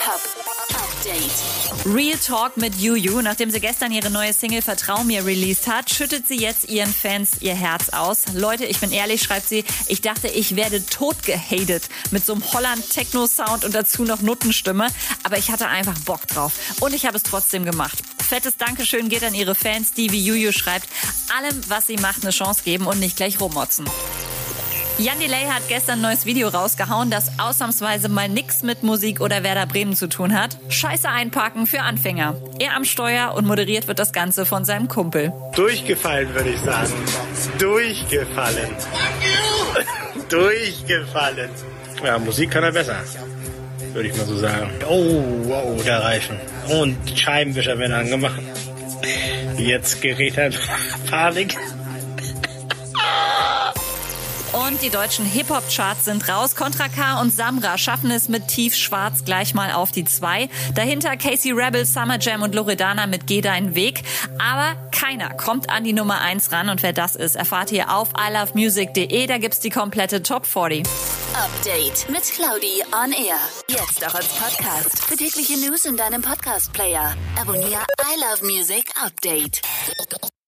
Hip-Hop Update. Real Talk mit Juju. Nachdem sie gestern ihre neue Single Vertrau mir released hat, schüttet sie jetzt ihren Fans ihr Herz aus. Leute, ich bin ehrlich, schreibt sie, ich dachte, ich werde tot gehatet mit so einem Holland-Techno-Sound und dazu noch Nuttenstimme. Aber ich hatte einfach Bock drauf. Und ich habe es trotzdem gemacht. Fettes Dankeschön geht an ihre Fans, die, wie Juju schreibt, allem, was sie macht, eine Chance geben und nicht gleich rummotzen. Jan Delay hat gestern ein neues Video rausgehauen, das ausnahmsweise mal nix mit Musik oder Werder Bremen zu tun hat. Scheiße einparken für Anfänger. Er am Steuer und moderiert wird das Ganze von seinem Kumpel. Durchgefallen, würde ich sagen. Durchgefallen. Durchgefallen. Ja, Musik kann er besser. Würde ich mal so sagen. Oh, wow, der Reifen. Und Scheibenwischer werden angemacht. Jetzt gerät er Panik. Und die deutschen Hip-Hop-Charts sind raus. Contra K und Samra schaffen es mit Tief Schwarz gleich mal auf die zwei. Dahinter Casey Rebel, Summer Jam und Loredana mit Geh deinen Weg. Aber keiner kommt an die Nummer eins ran. Und wer das ist, erfahrt ihr auf ilovemusic.de. Da gibt's die komplette Top 40. Update mit Claudi on Air. Jetzt auch als Podcast. Für tägliche News in deinem Podcast-Player. Abonniere I Love Music Update.